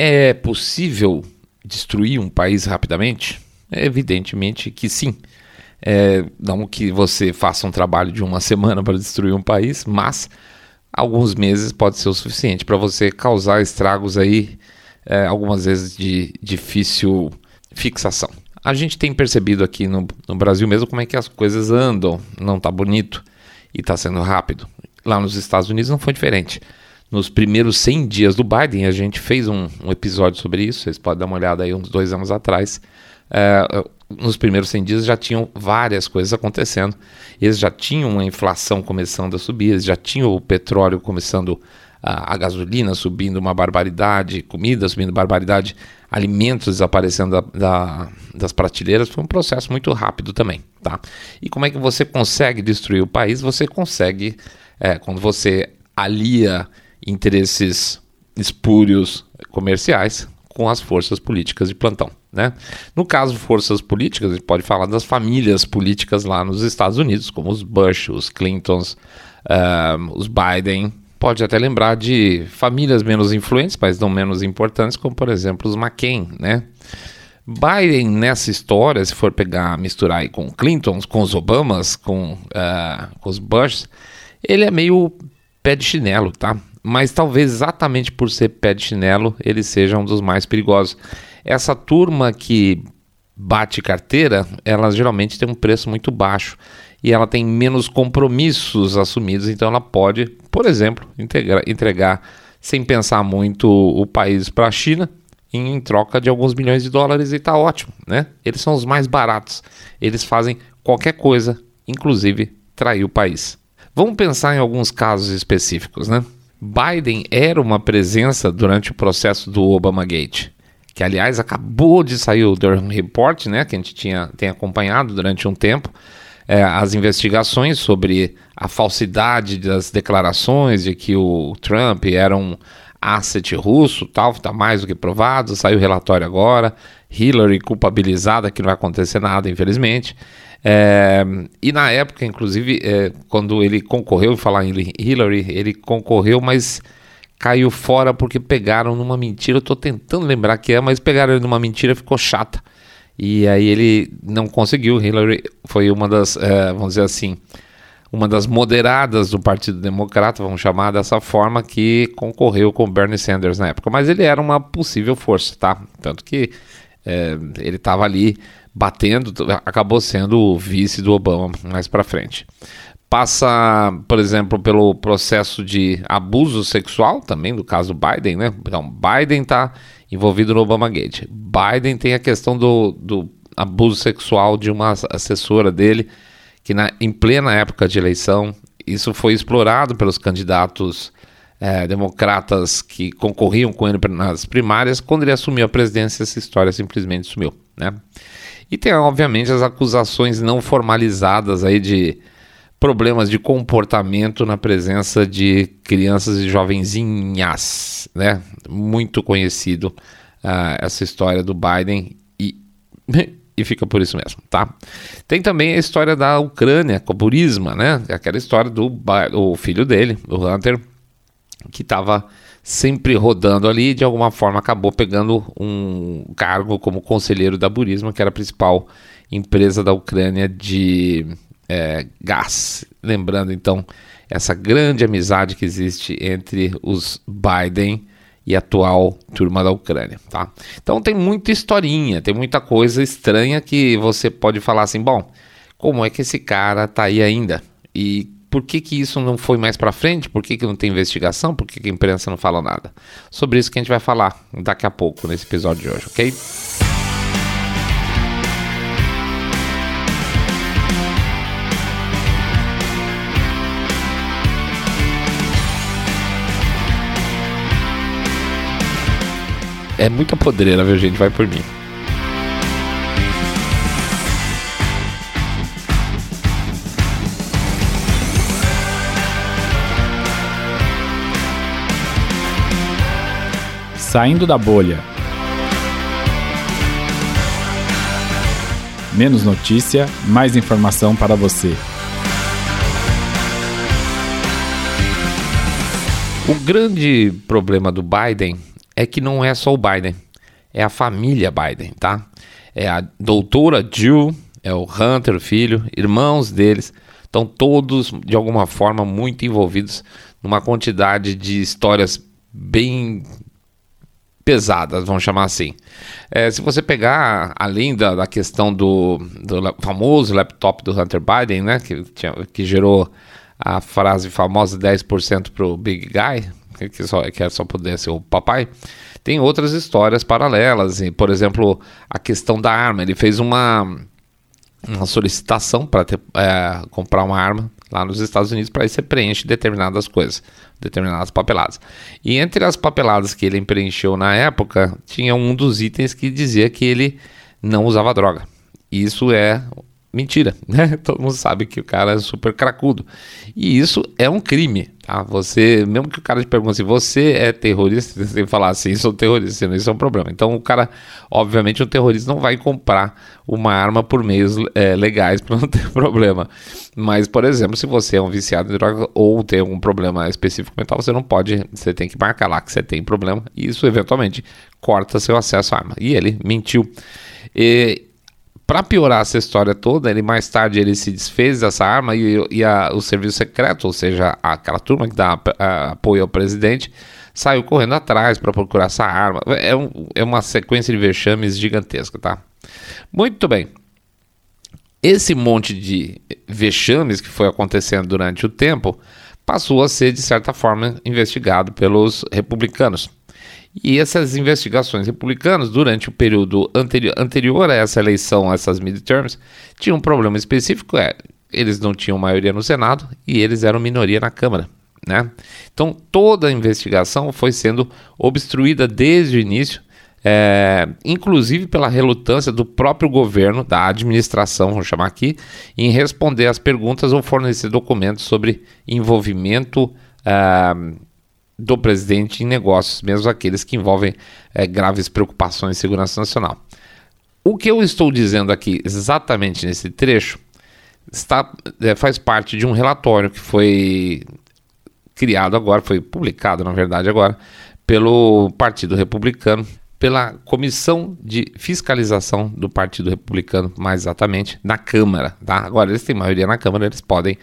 É possível destruir um país rapidamente? É evidentemente que sim. É, não que você faça um trabalho de uma semana para destruir um país, mas alguns meses pode ser o suficiente para você causar estragos aí, é, algumas vezes de difícil fixação. A gente tem percebido aqui no, no Brasil mesmo como é que as coisas andam, não está bonito e está sendo rápido. Lá nos Estados Unidos não foi diferente. Nos primeiros 100 dias do Biden, a gente fez um, um episódio sobre isso, vocês podem dar uma olhada aí uns dois anos atrás. É, nos primeiros 100 dias já tinham várias coisas acontecendo. Eles já tinham uma inflação começando a subir, eles já tinham o petróleo começando a, a gasolina subindo uma barbaridade, comida subindo barbaridade, alimentos desaparecendo da, da, das prateleiras. Foi um processo muito rápido também, tá? E como é que você consegue destruir o país? Você consegue é, quando você alia interesses espúrios comerciais com as forças políticas de plantão. Né? No caso, forças políticas, a gente pode falar das famílias políticas lá nos Estados Unidos, como os Bush, os Clintons, os Biden. Pode até lembrar de famílias menos influentes, mas não menos importantes, como por exemplo os McCain. Né? Biden, nessa história, se for pegar, misturar aí com Clintons, com os Obamas, com, uh, com os Bush, ele é meio pé de chinelo, tá? Mas talvez exatamente por ser pé de chinelo, ele seja um dos mais perigosos. Essa turma que bate carteira, ela geralmente tem um preço muito baixo e ela tem menos compromissos assumidos, então ela pode, por exemplo, entregar sem pensar muito o país para a China em troca de alguns milhões de dólares e está ótimo, né? Eles são os mais baratos, eles fazem qualquer coisa, inclusive trair o país. Vamos pensar em alguns casos específicos, né? Biden era uma presença durante o processo do Obamagate, que aliás acabou de sair o Durham Report, né, que a gente tinha tem acompanhado durante um tempo, é, as investigações sobre a falsidade das declarações de que o Trump era um asset russo, tal, está mais do que provado, saiu o relatório agora, Hillary culpabilizada, que não vai acontecer nada, infelizmente. É, e na época, inclusive, é, quando ele concorreu, falar em Hillary, ele concorreu, mas caiu fora porque pegaram numa mentira. Eu tô tentando lembrar que é, mas pegaram ele numa mentira, ficou chata. E aí ele não conseguiu. Hillary foi uma das, é, vamos dizer assim, uma das moderadas do Partido Democrata, vamos chamar dessa forma, que concorreu com Bernie Sanders na época. Mas ele era uma possível força, tá? Tanto que é, ele estava ali batendo, acabou sendo o vice do Obama mais para frente. Passa, por exemplo, pelo processo de abuso sexual, também do caso Biden, né? Então, Biden está envolvido no Obamagate. Biden tem a questão do, do abuso sexual de uma assessora dele, que na, em plena época de eleição, isso foi explorado pelos candidatos é, democratas que concorriam com ele nas primárias. Quando ele assumiu a presidência, essa história simplesmente sumiu, né? E tem, obviamente, as acusações não formalizadas aí de problemas de comportamento na presença de crianças e jovenzinhas, né? Muito conhecido uh, essa história do Biden e, e fica por isso mesmo, tá? Tem também a história da Ucrânia com o Burisma, né? Aquela história do o filho dele, o Hunter, que estava sempre rodando ali e de alguma forma acabou pegando um cargo como conselheiro da Burisma, que era a principal empresa da Ucrânia de é, gás. Lembrando então essa grande amizade que existe entre os Biden e a atual turma da Ucrânia, tá? Então tem muita historinha, tem muita coisa estranha que você pode falar assim, bom, como é que esse cara tá aí ainda? E por que, que isso não foi mais para frente? Por que, que não tem investigação? Por que, que a imprensa não fala nada? Sobre isso que a gente vai falar daqui a pouco nesse episódio de hoje, ok? É muita podreira, viu, gente? Vai por mim. Saindo da bolha. Menos notícia, mais informação para você. O grande problema do Biden é que não é só o Biden, é a família Biden, tá? É a doutora Jill, é o Hunter, o filho, irmãos deles, estão todos de alguma forma muito envolvidos numa quantidade de histórias bem pesadas, vamos chamar assim. É, se você pegar, além da, da questão do, do, famoso laptop do Hunter Biden, né, que, tinha, que gerou a frase famosa 10% para o Big Guy, que, só, que só poder ser o papai, tem outras histórias paralelas. E, por exemplo, a questão da arma. Ele fez uma, uma solicitação para é, comprar uma arma lá nos Estados Unidos para você preenche determinadas coisas, determinadas papeladas. E entre as papeladas que ele preencheu na época, tinha um dos itens que dizia que ele não usava droga. Isso é mentira, né? Todo mundo sabe que o cara é super cracudo. E isso é um crime, tá? Você, mesmo que o cara te pergunte se você é terrorista, você tem que falar assim, sou terrorista, isso é um problema. Então o cara, obviamente, um terrorista não vai comprar uma arma por meios é, legais para não ter problema. Mas, por exemplo, se você é um viciado em droga ou tem algum problema específico mental, você não pode, você tem que marcar lá que você tem problema e isso eventualmente corta seu acesso à arma. E ele mentiu. E, para piorar essa história toda, ele mais tarde ele se desfez dessa arma e, e a, o serviço secreto, ou seja, aquela turma que dá a, apoio ao presidente, saiu correndo atrás para procurar essa arma. É, um, é uma sequência de vexames gigantesca, tá? Muito bem. Esse monte de vexames que foi acontecendo durante o tempo passou a ser, de certa forma, investigado pelos republicanos. E essas investigações republicanas, durante o período anteri anterior a essa eleição, a essas midterms, tinham um problema específico, é, eles não tinham maioria no Senado e eles eram minoria na Câmara. Né? Então toda a investigação foi sendo obstruída desde o início, é, inclusive pela relutância do próprio governo, da administração, vamos chamar aqui, em responder às perguntas ou fornecer documentos sobre envolvimento. É, do presidente em negócios, mesmo aqueles que envolvem é, graves preocupações de segurança nacional. O que eu estou dizendo aqui exatamente nesse trecho está, é, faz parte de um relatório que foi criado agora, foi publicado na verdade agora, pelo Partido Republicano, pela Comissão de Fiscalização do Partido Republicano, mais exatamente, na Câmara. Tá? Agora eles têm maioria na Câmara, eles podem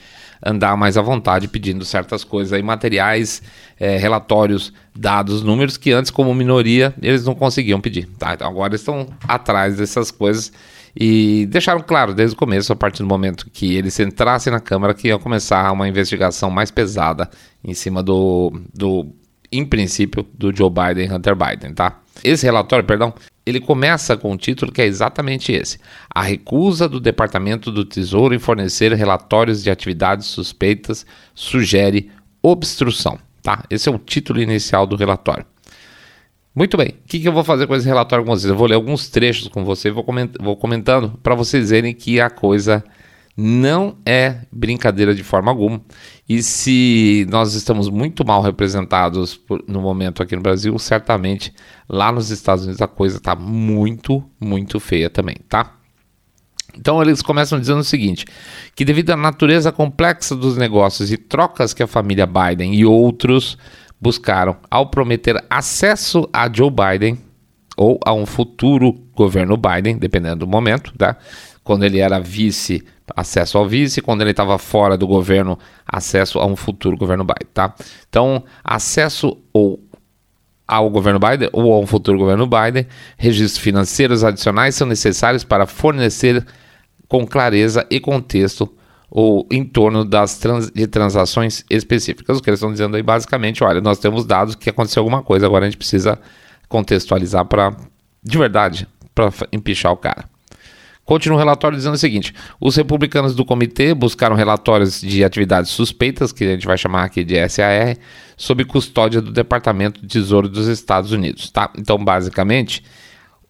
andar mais à vontade pedindo certas coisas aí, materiais, é, relatórios, dados, números que antes, como minoria, eles não conseguiam pedir. Tá? Então agora estão atrás dessas coisas e deixaram claro desde o começo, a partir do momento que eles entrassem na Câmara, que ia começar uma investigação mais pesada em cima do, do em princípio, do Joe Biden e Hunter Biden, tá? Esse relatório, perdão, ele começa com um título que é exatamente esse: A recusa do Departamento do Tesouro em fornecer relatórios de atividades suspeitas sugere obstrução. Tá? Esse é o título inicial do relatório. Muito bem, o que, que, eu vou fazer com esse relatório com vocês? Eu vou ler alguns trechos com vocês, vou, vou comentando para vocês verem que a coisa não é brincadeira de forma alguma. E se nós estamos muito mal representados por, no momento aqui no Brasil, certamente lá nos Estados Unidos a coisa está muito, muito feia também, tá? Então eles começam dizendo o seguinte: que devido à natureza complexa dos negócios e trocas que a família Biden e outros buscaram ao prometer acesso a Joe Biden ou a um futuro governo Biden, dependendo do momento, tá? Quando ele era vice acesso ao vice, quando ele estava fora do governo, acesso a um futuro governo Biden, tá? Então, acesso ou ao governo Biden ou a um futuro governo Biden, registros financeiros adicionais são necessários para fornecer com clareza e contexto ou em torno das trans, de transações específicas. O que eles estão dizendo aí basicamente, olha, nós temos dados que aconteceu alguma coisa, agora a gente precisa contextualizar para de verdade, para empichar o cara. Continua o relatório dizendo o seguinte: os republicanos do comitê buscaram relatórios de atividades suspeitas, que a gente vai chamar aqui de SAR, sob custódia do Departamento de Tesouro dos Estados Unidos. Tá? Então, basicamente,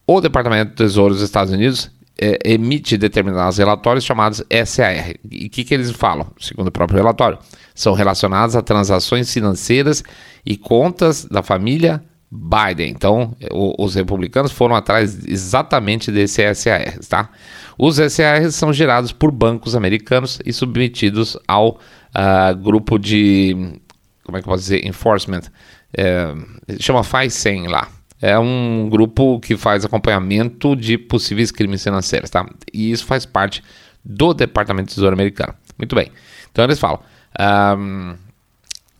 o Departamento do Tesouro dos Estados Unidos é, emite determinados relatórios chamados SAR. E o que, que eles falam, segundo o próprio relatório? São relacionados a transações financeiras e contas da família Biden. Então, o, os republicanos foram atrás exatamente desse SAR, tá? Os SARs são gerados por bancos americanos e submetidos ao uh, grupo de, como é que eu posso dizer, enforcement, é, chama FICEN lá. É um grupo que faz acompanhamento de possíveis crimes financeiros, tá? E isso faz parte do Departamento de Tesouro americano. Muito bem. Então eles falam. Um,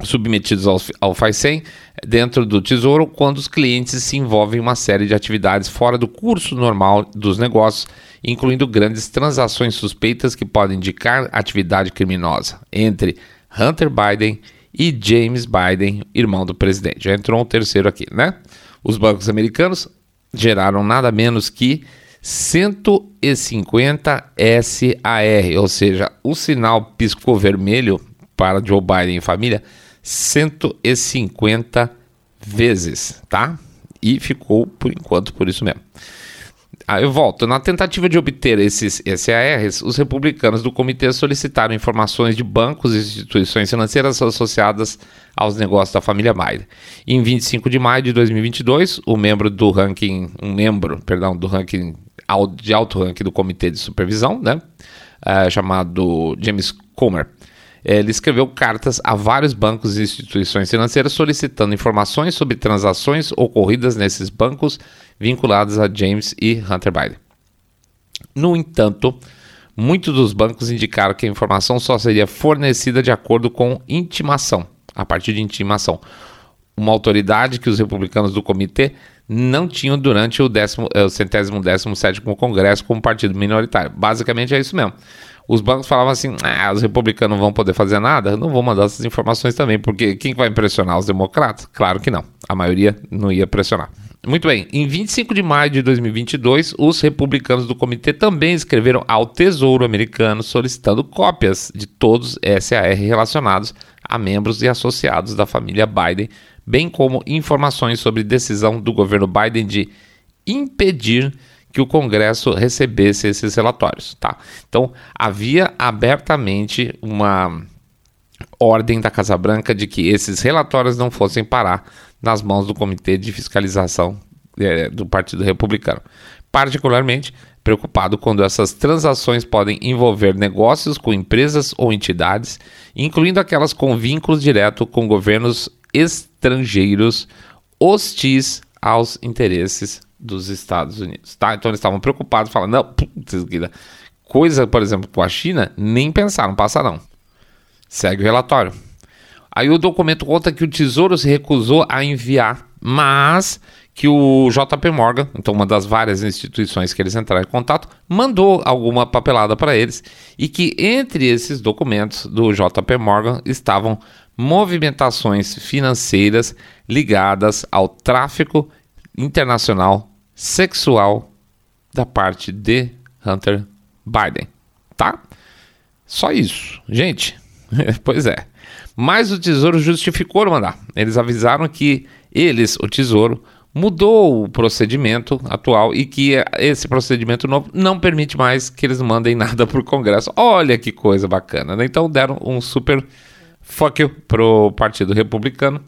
submetidos ao, ao FICEN dentro do Tesouro quando os clientes se envolvem em uma série de atividades fora do curso normal dos negócios, incluindo grandes transações suspeitas que podem indicar atividade criminosa entre Hunter Biden e James Biden, irmão do presidente. Já entrou um terceiro aqui, né? Os bancos americanos geraram nada menos que 150 SAR, ou seja, o sinal piscou vermelho para Joe Biden e família 150 vezes, tá? E ficou por enquanto por isso mesmo. Aí eu volto. Na tentativa de obter esses SARs, os republicanos do comitê solicitaram informações de bancos e instituições financeiras associadas aos negócios da família Biden. Em 25 de maio de 2022, o membro do ranking, um membro, perdão, do ranking de alto ranking do comitê de supervisão, né, uh, chamado James Comer, ele escreveu cartas a vários bancos e instituições financeiras solicitando informações sobre transações ocorridas nesses bancos vinculados a James e Hunter Biden. No entanto, muitos dos bancos indicaram que a informação só seria fornecida de acordo com intimação, a partir de intimação, uma autoridade que os republicanos do comitê não tinham durante o, décimo, eh, o centésimo décimo sétimo congresso como partido minoritário. Basicamente é isso mesmo os bancos falavam assim: ah, os republicanos não vão poder fazer nada, não vou mandar essas informações também, porque quem vai impressionar os democratas? Claro que não. A maioria não ia pressionar. Muito bem, em 25 de maio de 2022, os republicanos do comitê também escreveram ao Tesouro americano solicitando cópias de todos SAR relacionados a membros e associados da família Biden, bem como informações sobre decisão do governo Biden de impedir que o Congresso recebesse esses relatórios, tá? Então, havia abertamente uma ordem da Casa Branca de que esses relatórios não fossem parar nas mãos do Comitê de Fiscalização é, do Partido Republicano. Particularmente preocupado quando essas transações podem envolver negócios com empresas ou entidades, incluindo aquelas com vínculos direto com governos estrangeiros hostis aos interesses dos Estados Unidos, tá? Então eles estavam preocupados, falando, não, putz, coisa, por exemplo, com a China, nem pensar, não passa não. Segue o relatório. Aí o documento conta que o Tesouro se recusou a enviar, mas que o JP Morgan, então uma das várias instituições que eles entraram em contato, mandou alguma papelada para eles e que entre esses documentos do JP Morgan estavam movimentações financeiras ligadas ao tráfico internacional sexual da parte de Hunter Biden, tá? Só isso, gente. pois é. Mas o Tesouro justificou mandar. Eles avisaram que eles, o Tesouro, mudou o procedimento atual e que esse procedimento novo não permite mais que eles mandem nada para o Congresso. Olha que coisa bacana, né? Então deram um super fuck you pro Partido Republicano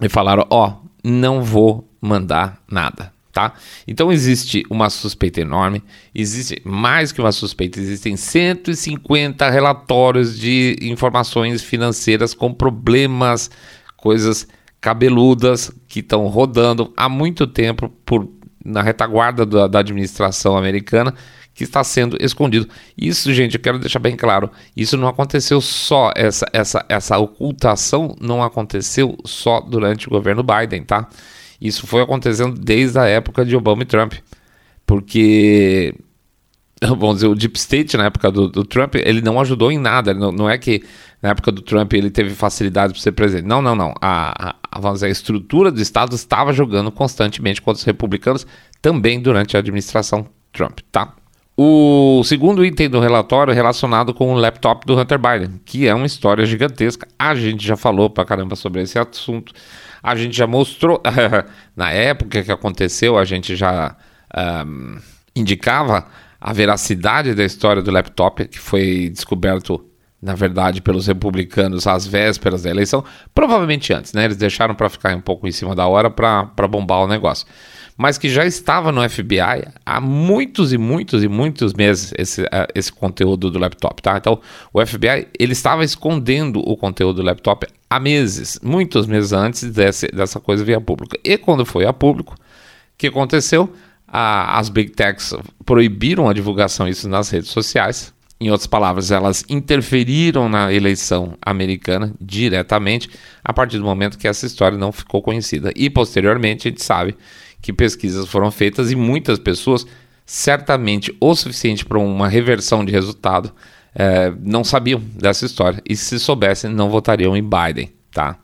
e falaram: ó, oh, não vou mandar nada. Tá? Então existe uma suspeita enorme, existe mais que uma suspeita, existem 150 relatórios de informações financeiras com problemas, coisas cabeludas que estão rodando há muito tempo por, na retaguarda da, da administração americana que está sendo escondido. Isso, gente, eu quero deixar bem claro, isso não aconteceu só, essa, essa, essa ocultação não aconteceu só durante o governo Biden, tá? Isso foi acontecendo desde a época de Obama e Trump. Porque, vamos dizer, o Deep State na época do, do Trump, ele não ajudou em nada. Não, não, é que na época do Trump ele teve facilidade para ser presidente. Não, não, não. A, a, vamos dizer, a estrutura do Estado estava jogando constantemente contra os republicanos, também durante a administração Trump, tá? O segundo item do relatório é relacionado com o laptop do Hunter Biden, que é uma história gigantesca. A gente já falou pra caramba sobre esse assunto. A gente já mostrou, na época que aconteceu, a gente já um, indicava a veracidade da história do laptop, que foi descoberto, na verdade, pelos republicanos às vésperas da eleição, provavelmente antes, né? Eles deixaram para ficar um pouco em cima da hora para bombar o negócio. Mas que já estava no FBI há muitos e muitos e muitos meses esse, esse conteúdo do laptop, tá? Então, o FBI ele estava escondendo o conteúdo do laptop há meses, muitos meses antes desse, dessa coisa vir a público. E quando foi a público, o que aconteceu? A, as big techs proibiram a divulgação disso nas redes sociais. Em outras palavras, elas interferiram na eleição americana diretamente a partir do momento que essa história não ficou conhecida. E posteriormente a gente sabe que pesquisas foram feitas e muitas pessoas, certamente o suficiente para uma reversão de resultado, é, não sabiam dessa história. E se soubessem, não votariam em Biden, tá?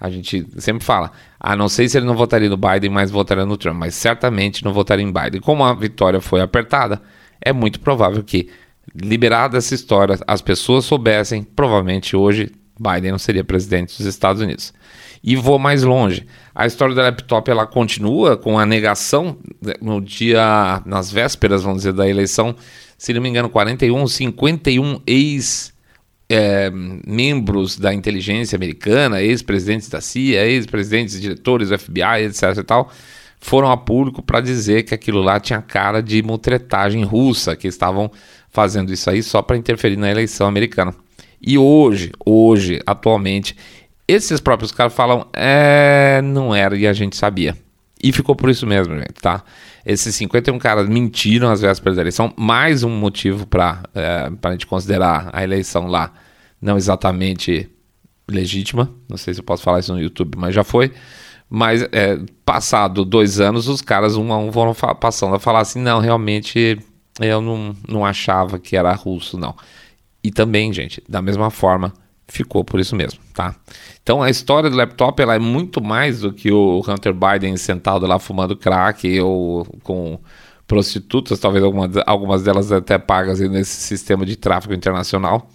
A gente sempre fala, ah, não sei se ele não votaria no Biden, mas votaria no Trump, mas certamente não votaria em Biden. Como a vitória foi apertada, é muito provável que, liberada essa história, as pessoas soubessem, provavelmente hoje Biden não seria presidente dos Estados Unidos. E vou mais longe. A história da laptop ela continua com a negação né, no dia, nas vésperas, vamos dizer, da eleição, se não me engano, 41, 51 ex é, membros da inteligência americana, ex-presidentes da CIA, ex-presidentes, diretores do FBI, etc. e tal, foram a público para dizer que aquilo lá tinha cara de mutretagem russa, que estavam fazendo isso aí só para interferir na eleição americana. E hoje, hoje, atualmente, esses próprios caras falam, é, não era e a gente sabia. E ficou por isso mesmo, gente, tá? Esses 51 caras mentiram às vésperas da eleição, mais um motivo para é, a gente considerar a eleição lá não exatamente legítima. Não sei se eu posso falar isso no YouTube, mas já foi. Mas, é, passado dois anos, os caras um a um foram passando a falar assim: não, realmente eu não, não achava que era russo, não. E também, gente, da mesma forma, ficou por isso mesmo, tá? Então a história do laptop ela é muito mais do que o Hunter Biden sentado lá fumando crack ou com prostitutas, talvez algumas, delas até pagas nesse sistema de tráfico internacional.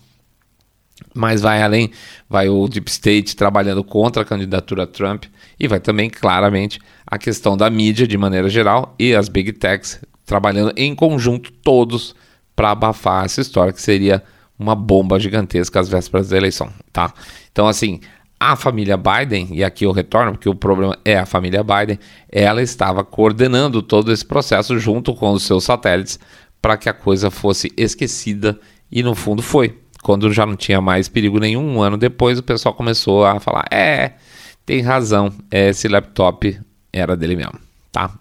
Mas vai além, vai o Deep State trabalhando contra a candidatura Trump e vai também, claramente, a questão da mídia de maneira geral e as Big Techs trabalhando em conjunto, todos, para abafar essa história que seria uma bomba gigantesca às vésperas da eleição, tá? Então, assim, a família Biden, e aqui eu retorno porque o problema é a família Biden, ela estava coordenando todo esse processo junto com os seus satélites para que a coisa fosse esquecida e no fundo foi. Quando já não tinha mais perigo nenhum, um ano depois o pessoal começou a falar: é, tem razão, esse laptop era dele mesmo, tá?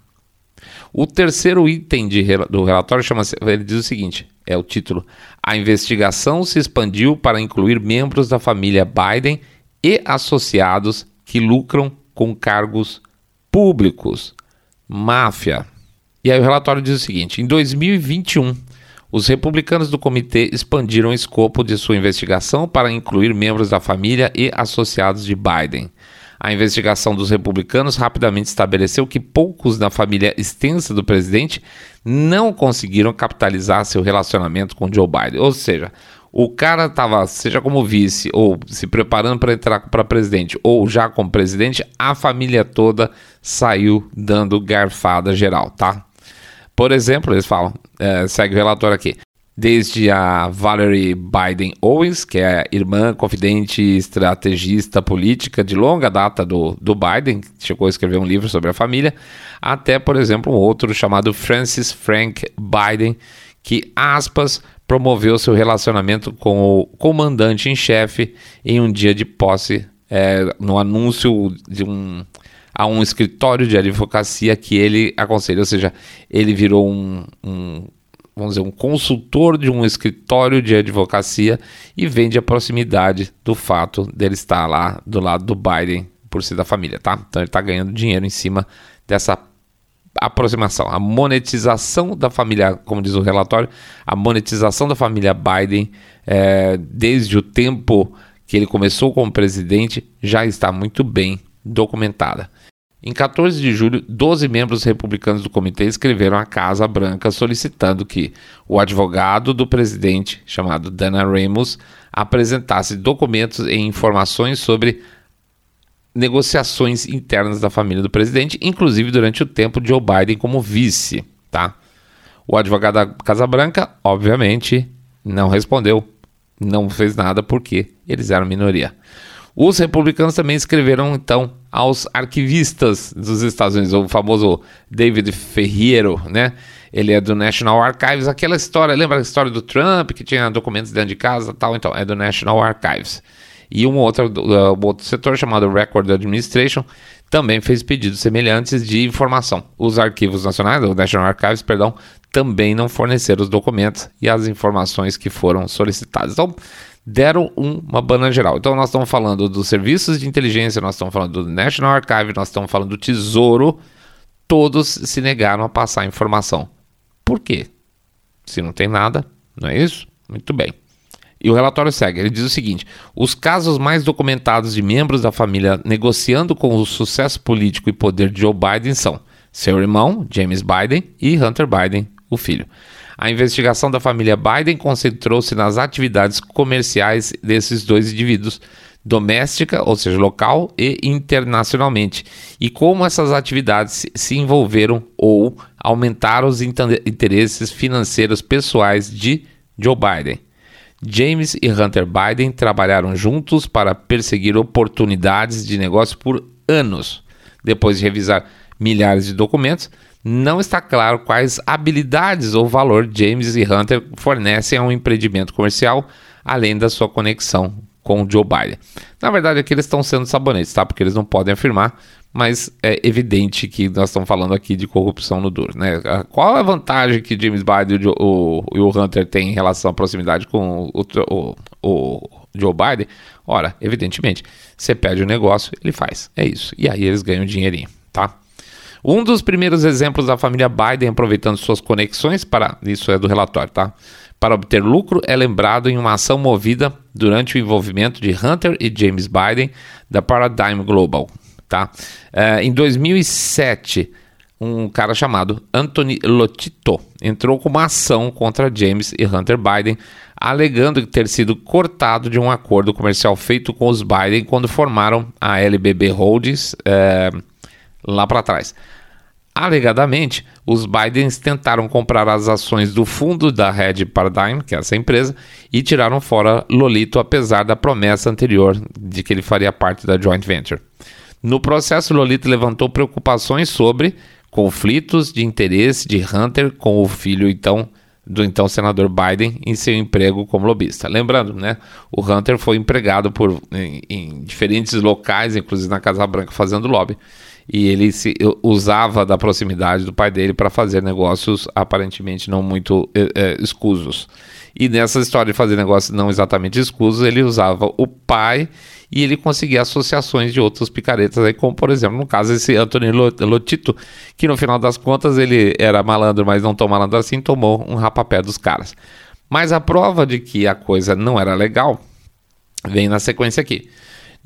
O terceiro item de, do relatório chama ele diz o seguinte: é o título. A investigação se expandiu para incluir membros da família Biden e associados que lucram com cargos públicos. Máfia. E aí o relatório diz o seguinte: em 2021, os republicanos do comitê expandiram o escopo de sua investigação para incluir membros da família e associados de Biden. A investigação dos republicanos rapidamente estabeleceu que poucos da família extensa do presidente não conseguiram capitalizar seu relacionamento com Joe Biden. Ou seja, o cara estava, seja como vice, ou se preparando para entrar para presidente, ou já como presidente, a família toda saiu dando garfada geral, tá? Por exemplo, eles falam, é, segue o relatório aqui desde a Valerie Biden Owens, que é irmã, confidente, estrategista política de longa data do, do Biden, que chegou a escrever um livro sobre a família, até, por exemplo, um outro chamado Francis Frank Biden, que, aspas, promoveu seu relacionamento com o comandante em chefe em um dia de posse, é, no anúncio de um a um escritório de advocacia que ele aconselha, ou seja, ele virou um, um vamos dizer, um consultor de um escritório de advocacia e vende a proximidade do fato dele estar lá do lado do Biden por ser da família, tá? Então ele está ganhando dinheiro em cima dessa aproximação, a monetização da família, como diz o relatório, a monetização da família Biden é, desde o tempo que ele começou como presidente já está muito bem documentada. Em 14 de julho, 12 membros republicanos do comitê escreveram à Casa Branca solicitando que o advogado do presidente, chamado Dana Ramos, apresentasse documentos e informações sobre negociações internas da família do presidente, inclusive durante o tempo de Joe Biden como vice, tá? O advogado da Casa Branca, obviamente, não respondeu, não fez nada porque eles eram minoria. Os republicanos também escreveram, então, aos arquivistas dos Estados Unidos, o famoso David Ferriero, né? Ele é do National Archives, aquela história, lembra a história do Trump, que tinha documentos dentro de casa tal? Então, é do National Archives. E um outro, uh, um outro setor chamado Record Administration também fez pedidos semelhantes de informação. Os arquivos nacionais, o National Archives, perdão, também não forneceram os documentos e as informações que foram solicitadas. Então, deram uma banana geral. Então, nós estamos falando dos serviços de inteligência, nós estamos falando do National Archive, nós estamos falando do Tesouro, todos se negaram a passar informação. Por quê? Se não tem nada, não é isso? Muito bem. E o relatório segue. Ele diz o seguinte: os casos mais documentados de membros da família negociando com o sucesso político e poder de Joe Biden são seu irmão, James Biden, e Hunter Biden, o filho. A investigação da família Biden concentrou-se nas atividades comerciais desses dois indivíduos, doméstica, ou seja, local e internacionalmente, e como essas atividades se envolveram ou aumentaram os interesses financeiros pessoais de Joe Biden. James e Hunter Biden trabalharam juntos para perseguir oportunidades de negócio por anos. Depois de revisar milhares de documentos, não está claro quais habilidades ou valor James e Hunter fornecem a um empreendimento comercial, além da sua conexão com o Joe Biden. Na verdade, aqui eles estão sendo sabonetes, tá? Porque eles não podem afirmar, mas é evidente que nós estamos falando aqui de corrupção no duro, né? Qual é a vantagem que James Biden e o, Hunter têm em relação à proximidade com o, o, o Joe Biden? Ora, evidentemente, você pede o um negócio, ele faz. É isso. E aí eles ganham dinheirinho, tá? Um dos primeiros exemplos da família Biden aproveitando suas conexões para. Isso é do relatório, tá? para obter lucro é lembrado em uma ação movida durante o envolvimento de Hunter e James Biden da Paradigm Global. Tá? É, em 2007, um cara chamado Anthony Lotito entrou com uma ação contra James e Hunter Biden, alegando ter sido cortado de um acordo comercial feito com os Biden quando formaram a LBB Holdings é, lá para trás. Alegadamente, os Bidens tentaram comprar as ações do fundo da Red Paradigm, que é essa empresa, e tiraram fora Lolito, apesar da promessa anterior de que ele faria parte da joint venture. No processo, Lolito levantou preocupações sobre conflitos de interesse de Hunter com o filho então do então senador Biden em seu emprego como lobista. Lembrando, né, o Hunter foi empregado por em, em diferentes locais, inclusive na Casa Branca, fazendo lobby e ele se usava da proximidade do pai dele para fazer negócios aparentemente não muito é, escusos. E nessa história de fazer negócios não exatamente escusos, ele usava o pai e ele conseguia associações de outros picaretas, aí, como por exemplo, no caso esse Antônio Lotito, que no final das contas ele era malandro, mas não tão malandro assim, tomou um rapapé dos caras. Mas a prova de que a coisa não era legal vem na sequência aqui.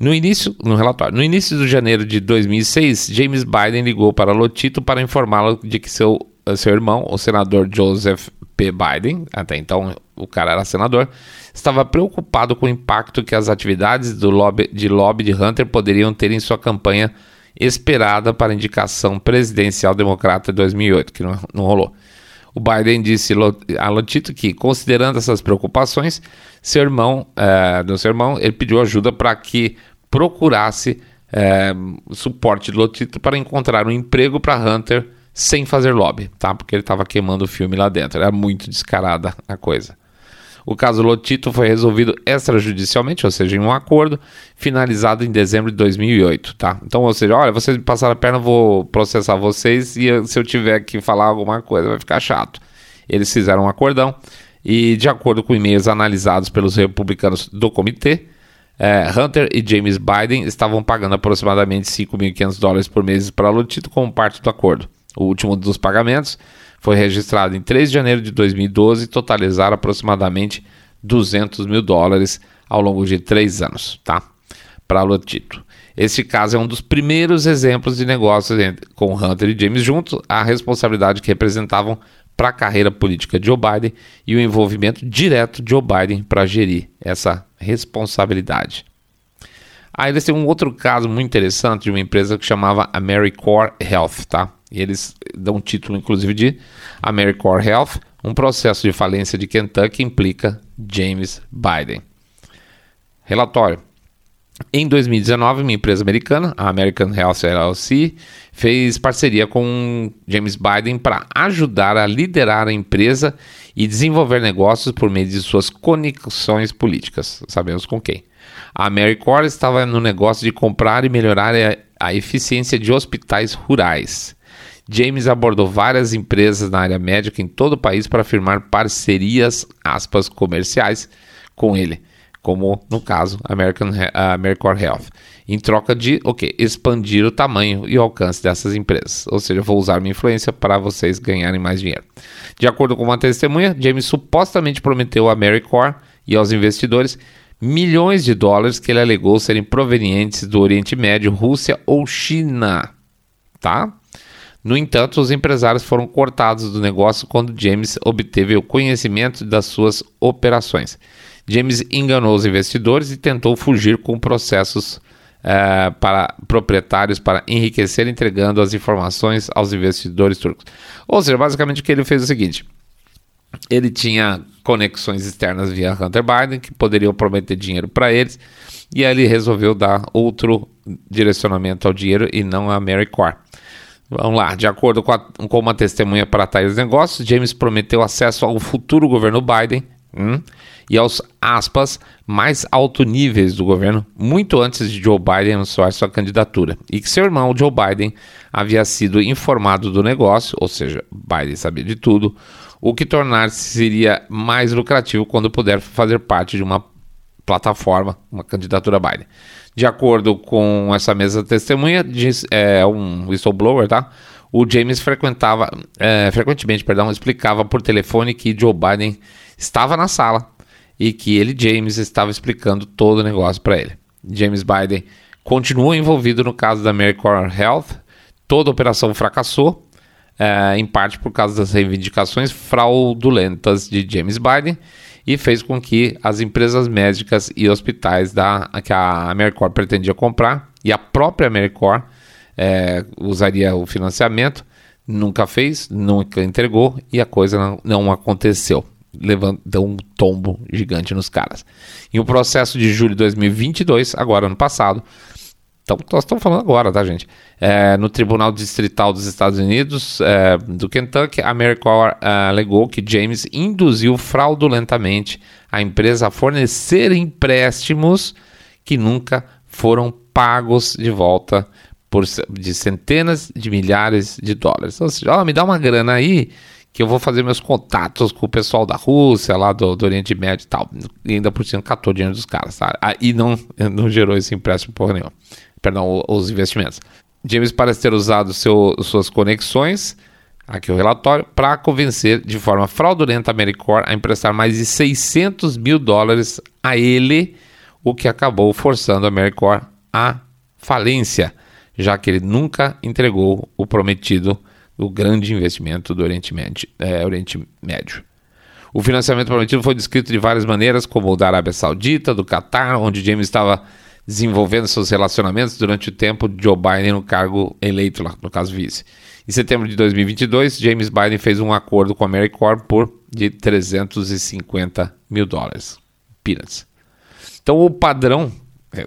No início, no relatório, no início de janeiro de 2006, James Biden ligou para Lotito para informá-lo de que seu, seu irmão, o senador Joseph P. Biden, até então o cara era senador, estava preocupado com o impacto que as atividades do lobby, de lobby de Hunter poderiam ter em sua campanha esperada para a indicação presidencial democrata de 2008, que não, não rolou. O Biden disse a Lotito que, considerando essas preocupações, seu irmão, é, do seu irmão, ele pediu ajuda para que procurasse é, suporte do Lotito para encontrar um emprego para Hunter sem fazer lobby, tá? Porque ele estava queimando o filme lá dentro. Era muito descarada a coisa. O caso Lotito foi resolvido extrajudicialmente, ou seja, em um acordo finalizado em dezembro de 2008, tá? Então, ou seja, olha, vocês me passaram a perna, eu vou processar vocês e se eu tiver que falar alguma coisa vai ficar chato. Eles fizeram um acordão e, de acordo com e-mails analisados pelos republicanos do comitê, é, Hunter e James Biden estavam pagando aproximadamente 5.500 dólares por mês para Lotito como parte do acordo. O último dos pagamentos foi registrado em 3 de janeiro de 2012 e totalizar aproximadamente 200 mil dólares ao longo de três anos, tá? Para Lotito. Este caso é um dos primeiros exemplos de negócios com Hunter e James juntos, a responsabilidade que representavam para a carreira política de Joe Biden e o envolvimento direto de Joe Biden para gerir essa responsabilidade. Aí eles têm um outro caso muito interessante de uma empresa que chamava AmeriCorps Health, tá? E eles dão título, inclusive, de AmeriCorps Health, um processo de falência de Kentucky implica James Biden. Relatório. Em 2019, uma empresa americana, a American Health LLC, fez parceria com James Biden para ajudar a liderar a empresa e desenvolver negócios por meio de suas conexões políticas. Sabemos com quem. A AmeriCorps estava no negócio de comprar e melhorar a, eficiência de hospitais rurais. James abordou várias empresas na área médica em todo o país para firmar parcerias, aspas, comerciais com ele, como no caso American, uh, AmeriCorps Health, em troca de o okay, expandir o tamanho e o alcance dessas empresas. Ou seja, vou usar minha influência para vocês ganharem mais dinheiro. De acordo com uma testemunha, James supostamente prometeu a AmeriCorps e aos investidores milhões de dólares que ele alegou serem provenientes do Oriente Médio, Rússia ou China. Tá? No entanto, os empresários foram cortados do negócio quando James obteve o conhecimento das suas operações. James enganou os investidores e tentou fugir com processos é, para proprietários para enriquecer, entregando as informações aos investidores turcos. Ou seja, basicamente o que ele fez é o seguinte: ele tinha conexões externas via Hunter Biden que poderiam prometer dinheiro para eles, e aí ele resolveu dar outro direcionamento ao dinheiro e não a AmeriCorps. Vamos lá, de acordo com, a, com uma testemunha para tais negócios, James prometeu acesso ao futuro governo Biden hum, e aos aspas mais alto níveis do governo muito antes de Joe Biden anunciar sua candidatura e que seu irmão Joe Biden havia sido informado do negócio, ou seja, Biden sabia de tudo, o que tornar-se seria mais lucrativo quando puder fazer parte de uma plataforma, uma candidatura Biden. De acordo com essa mesa testemunha, diz, é um whistleblower, tá? O James frequentava, é, frequentemente, perdão, explicava por telefone que Joe Biden estava na sala e que ele, James, estava explicando todo o negócio para ele. James Biden continua envolvido no caso da AmeriCorps Health. Toda a operação fracassou, é, em parte por causa das reivindicações fraudulentas de James Biden e fez com que as empresas médicas e hospitais da, que a AmeriCorps pretendia comprar e a própria AmeriCorps é, usaria o financiamento, nunca fez, nunca entregou e a coisa não, não aconteceu. Levantou um tombo gigante nos caras. Em um processo de julho de 2022, agora ano passado, então, nós estamos falando agora, tá, gente? É, no Tribunal Distrital dos Estados Unidos, é, do Kentucky, a AmeriCorps é, alegou que James induziu fraudulentamente a empresa a fornecer empréstimos que nunca foram pagos de volta por, de centenas de milhares de dólares. Ou seja, oh, me dá uma grana aí que eu vou fazer meus contatos com o pessoal da Rússia, lá do, do Oriente Médio e tal. E ainda por cima catou dinheiro dos caras, tá? E não, não gerou esse empréstimo porra nenhuma perdão, os investimentos. James parece ter usado seu, suas conexões, aqui o relatório, para convencer de forma fraudulenta a Americorps a emprestar mais de 600 mil dólares a ele, o que acabou forçando a Americorps à falência, já que ele nunca entregou o prometido do grande investimento do Oriente Médio. É, Oriente Médio. O financiamento prometido foi descrito de várias maneiras, como o da Arábia Saudita, do Catar, onde James estava desenvolvendo seus relacionamentos durante o tempo de Joe Biden no cargo eleito, no caso vice. Em setembro de 2022, James Biden fez um acordo com a AmeriCorps por de 350 mil dólares. Peanuts. Então, o padrão,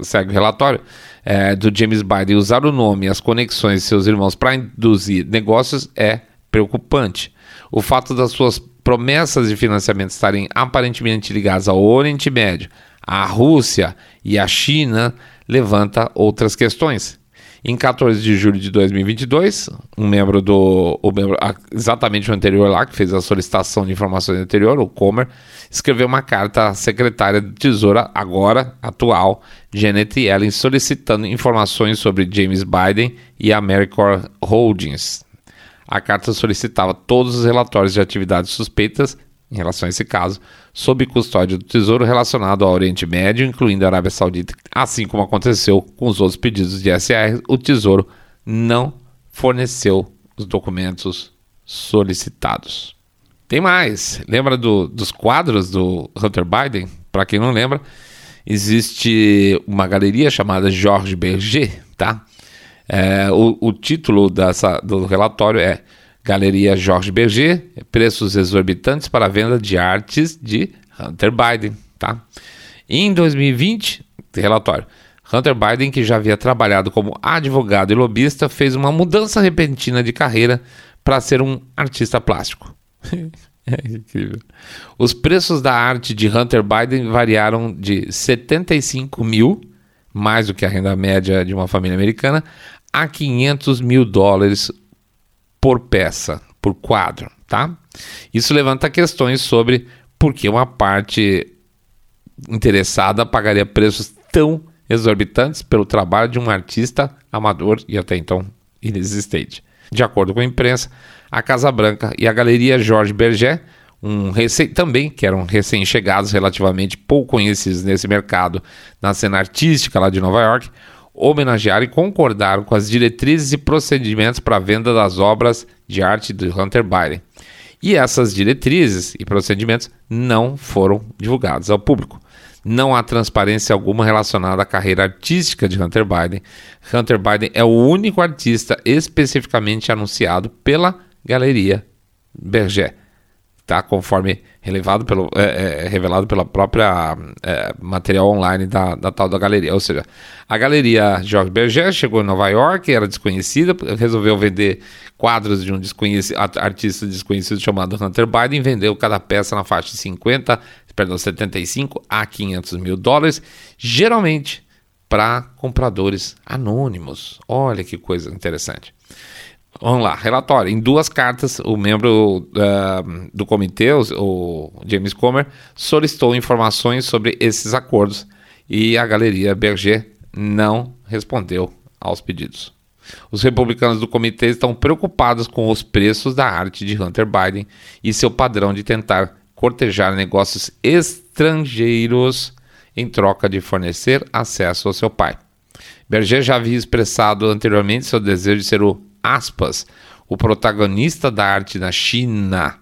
segue o relatório, é, do James Biden usar o nome e as conexões de seus irmãos para induzir negócios é preocupante. O fato das suas promessas de financiamento estarem aparentemente ligadas ao Oriente Médio, a Rússia e a China levanta outras questões. Em 14 de julho de 2022, um membro do. O membro, exatamente o anterior lá, que fez a solicitação de informações anterior, o Comer, escreveu uma carta à secretária do Tesouro, agora atual, Janet Yellen, solicitando informações sobre James Biden e a AmeriCorps Holdings. A carta solicitava todos os relatórios de atividades suspeitas em relação a esse caso, sob custódia do Tesouro relacionado ao Oriente Médio, incluindo a Arábia Saudita. Assim como aconteceu com os outros pedidos de SR, o Tesouro não forneceu os documentos solicitados. Tem mais. Lembra do, dos quadros do Hunter Biden? Para quem não lembra, existe uma galeria chamada Georges Berger, tá? É, o, o título dessa, do relatório é Galeria Jorge Berger, preços exorbitantes para a venda de artes de Hunter Biden. Tá? Em 2020, relatório, Hunter Biden, que já havia trabalhado como advogado e lobista, fez uma mudança repentina de carreira para ser um artista plástico. É incrível. Os preços da arte de Hunter Biden variaram de 75 mil, mais do que a renda média de uma família americana, a 500 mil dólares por peça, por quadro, tá? Isso levanta questões sobre por que uma parte interessada pagaria preços tão exorbitantes pelo trabalho de um artista amador e até então inexistente. De acordo com a imprensa, a Casa Branca e a Galeria Jorge Berger, um recém, também que eram recém-chegados, relativamente pouco conhecidos nesse mercado, na cena artística lá de Nova York, homenagearam e concordaram com as diretrizes e procedimentos para a venda das obras de arte de Hunter Biden. E essas diretrizes e procedimentos não foram divulgados ao público. Não há transparência alguma relacionada à carreira artística de Hunter Biden. Hunter Biden é o único artista especificamente anunciado pela Galeria Berger, tá? Conforme relevado pelo, é, é, revelado pela própria é, material online da, da tal da galeria. Ou seja, a galeria Georges Berger chegou em Nova York, era desconhecida, resolveu vender quadros de um desconhecido, artista desconhecido chamado Hunter Biden, vendeu cada peça na faixa de 50 perdão, 75 a 500 mil dólares, geralmente para compradores anônimos. Olha que coisa interessante. Vamos lá, relatório. Em duas cartas, o membro uh, do comitê, o, James Comer, solicitou informações sobre esses acordos e a galeria Berger não respondeu aos pedidos. Os republicanos do comitê estão preocupados com os preços da arte de Hunter Biden e seu padrão de tentar cortejar negócios estrangeiros em troca de fornecer acesso ao seu pai. Berger já havia expressado anteriormente seu desejo de ser o aspas, o protagonista da arte na China.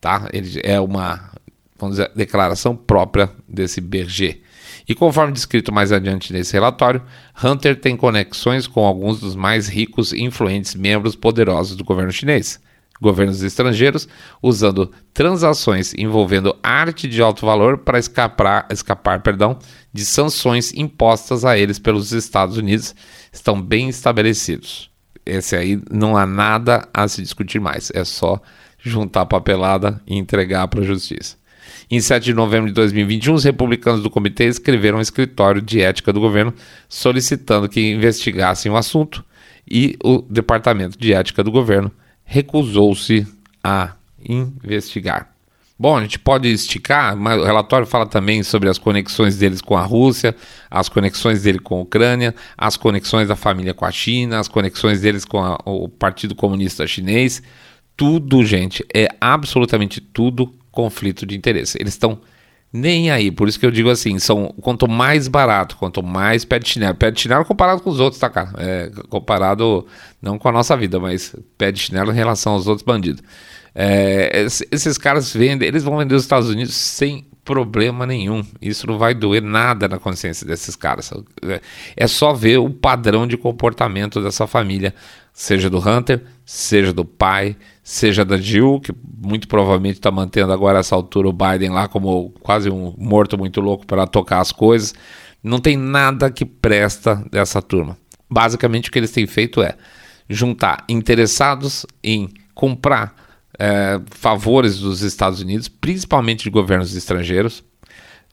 Tá? Ele é uma vamos dizer, declaração própria desse Berger. E conforme descrito mais adiante nesse relatório, Hunter tem conexões com alguns dos mais ricos e influentes membros poderosos do governo chinês governos estrangeiros usando transações envolvendo arte de alto valor para escapar, escapar perdão, de sanções impostas a eles pelos Estados Unidos estão bem estabelecidos. Esse aí não há nada a se discutir mais, é só juntar a papelada e entregar para a justiça. Em 7 de novembro de 2021, os republicanos do comitê escreveram um escritório de ética do governo solicitando que investigassem o assunto e o Departamento de Ética do governo recusou-se a investigar. Bom, a gente pode esticar, mas o relatório fala também sobre as conexões deles com a Rússia, as conexões dele com a Ucrânia, as conexões da família com a China, as conexões deles com a, o Partido Comunista Chinês. Tudo, gente, é absolutamente tudo conflito de interesse. Eles estão nem aí. Por isso que eu digo assim: são quanto mais barato, quanto mais pé de chinelo. Pé de chinelo comparado com os outros, tá, cara? É, comparado não com a nossa vida, mas pé de chinelo em relação aos outros bandidos. É, esses caras vendem, eles vão vender os Estados Unidos sem problema nenhum. Isso não vai doer nada na consciência desses caras. É só ver o padrão de comportamento dessa família, seja do Hunter, seja do pai, seja da Jill, que muito provavelmente está mantendo agora essa altura o Biden lá como quase um morto muito louco para tocar as coisas. Não tem nada que presta dessa turma. Basicamente o que eles têm feito é juntar interessados em comprar é, favores dos Estados Unidos, principalmente de governos estrangeiros,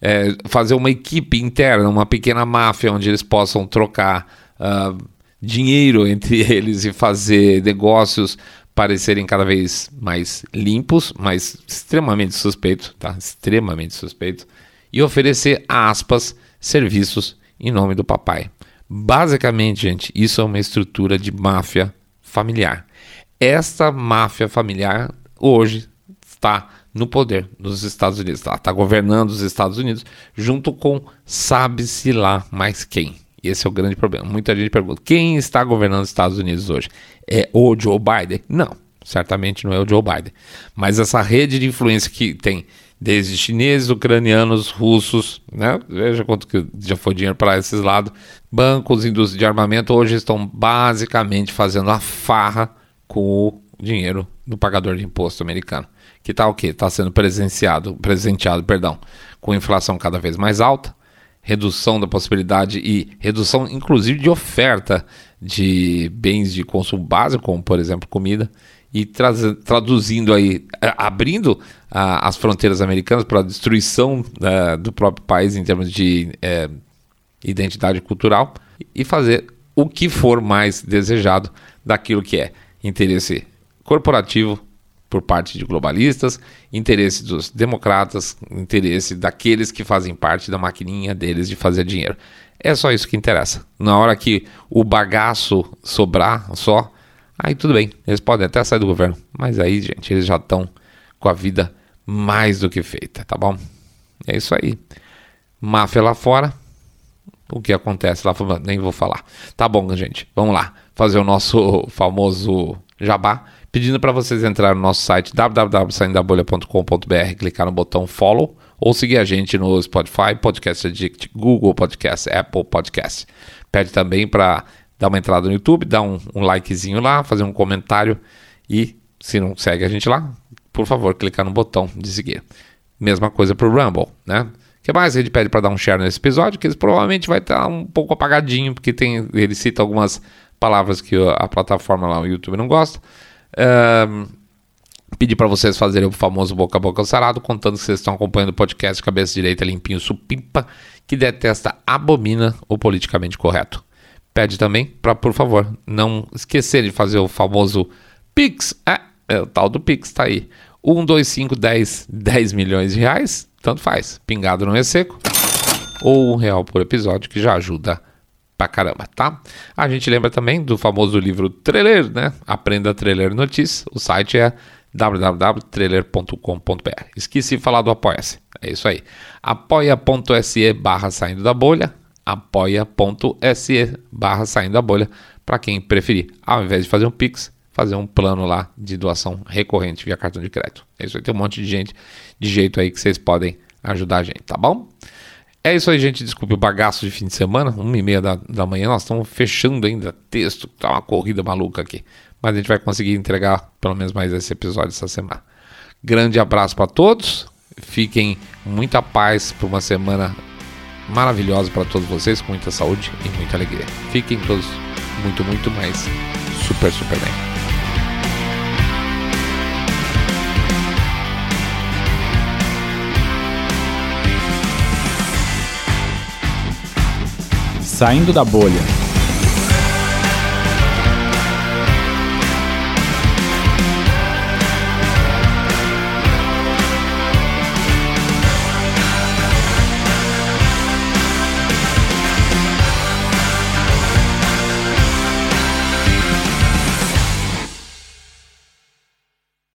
é, fazer uma equipe interna, uma pequena máfia onde eles possam trocar uh, dinheiro entre eles e fazer negócios parecerem cada vez mais limpos, mas extremamente suspeitos, tá? Extremamente suspeitos, e oferecer, aspas, serviços em nome do papai. Basicamente, gente, isso é uma estrutura de máfia familiar. Esta máfia familiar hoje está no poder dos Estados Unidos, está tá governando os Estados Unidos junto com sabe-se lá mais quem. Esse é o grande problema. Muita gente pergunta: quem está governando os Estados Unidos hoje? É o Joe Biden? Não, certamente não é o Joe Biden. Mas essa rede de influência que tem desde chineses, ucranianos, russos, né? veja quanto que já foi dinheiro para esses lados. Bancos, indústria de armamento hoje estão basicamente fazendo a farra com o dinheiro do pagador de imposto americano. Que está o quê? Está sendo presenciado, presenteado, perdão, com inflação cada vez mais alta, redução da possibilidade e redução, inclusive, de oferta de bens de consumo básico, como por exemplo comida, e traduzindo aí, abrindo as fronteiras americanas para a destruição uh, do próprio país em termos de uh, identidade cultural e fazer o que for mais desejado daquilo que é interesse corporativo por parte de globalistas, interesse dos democratas, interesse daqueles que fazem parte da maquininha deles de fazer dinheiro. É só isso que interessa. Na hora que o bagaço sobrar só, aí tudo bem, eles podem até sair do governo, mas aí, gente, eles já estão com a vida mais do que feita, tá bom? É isso aí. Máfia lá fora, o que acontece lá nem vou falar. Tá bom, gente, vamos lá fazer o nosso famoso jabá pedindo para vocês entrar no nosso site www.saindabolha.com.br, clicar no botão follow ou seguir a gente no Spotify, Podcast Addict, Google Podcast, Apple Podcast. Pede também para dar uma entrada no YouTube, dar um, um likezinho lá, fazer um comentário e se não segue a gente lá, por favor, clicar no botão de seguir. Mesma coisa para o Rumble, né? Que mais a gente pede para dar um share nesse episódio? Que ele provavelmente vai estar um pouco apagadinho, porque tem, ele cita algumas palavras que a plataforma lá, o YouTube, não gosta. Um, pedir para vocês fazerem o famoso boca a boca sarado, contando que vocês estão acompanhando o podcast Cabeça Direita Limpinho Supimpa, que detesta, abomina o politicamente correto. Pede também para, por favor, não esquecer de fazer o famoso Pix. É, é o tal do Pix, tá aí. 1, 2, 5, 10, 10 milhões de reais, tanto faz. Pingado não é seco. Ou um real por episódio, que já ajuda pra caramba, tá? A gente lembra também do famoso livro Trailer, né? Aprenda Trailer Notícias. O site é www.trailer.com.br. Esqueci de falar do Apoia-se. É isso aí. apoia.se barra saindo da bolha. apoia.se barra saindo da bolha. Para quem preferir, ao invés de fazer um Pix, fazer um plano lá de doação recorrente via cartão de crédito. É isso aí. Tem um monte de gente de jeito aí que vocês podem ajudar a gente, tá bom? É isso aí, gente. Desculpe o bagaço de fim de semana, uma e meia da, da manhã. Nós estamos fechando ainda texto, tá uma corrida maluca aqui. Mas a gente vai conseguir entregar pelo menos mais esse episódio essa semana. Grande abraço para todos. Fiquem muita paz por uma semana maravilhosa para todos vocês, com muita saúde e muita alegria. Fiquem todos muito, muito mais super, super bem. Saindo da Bolha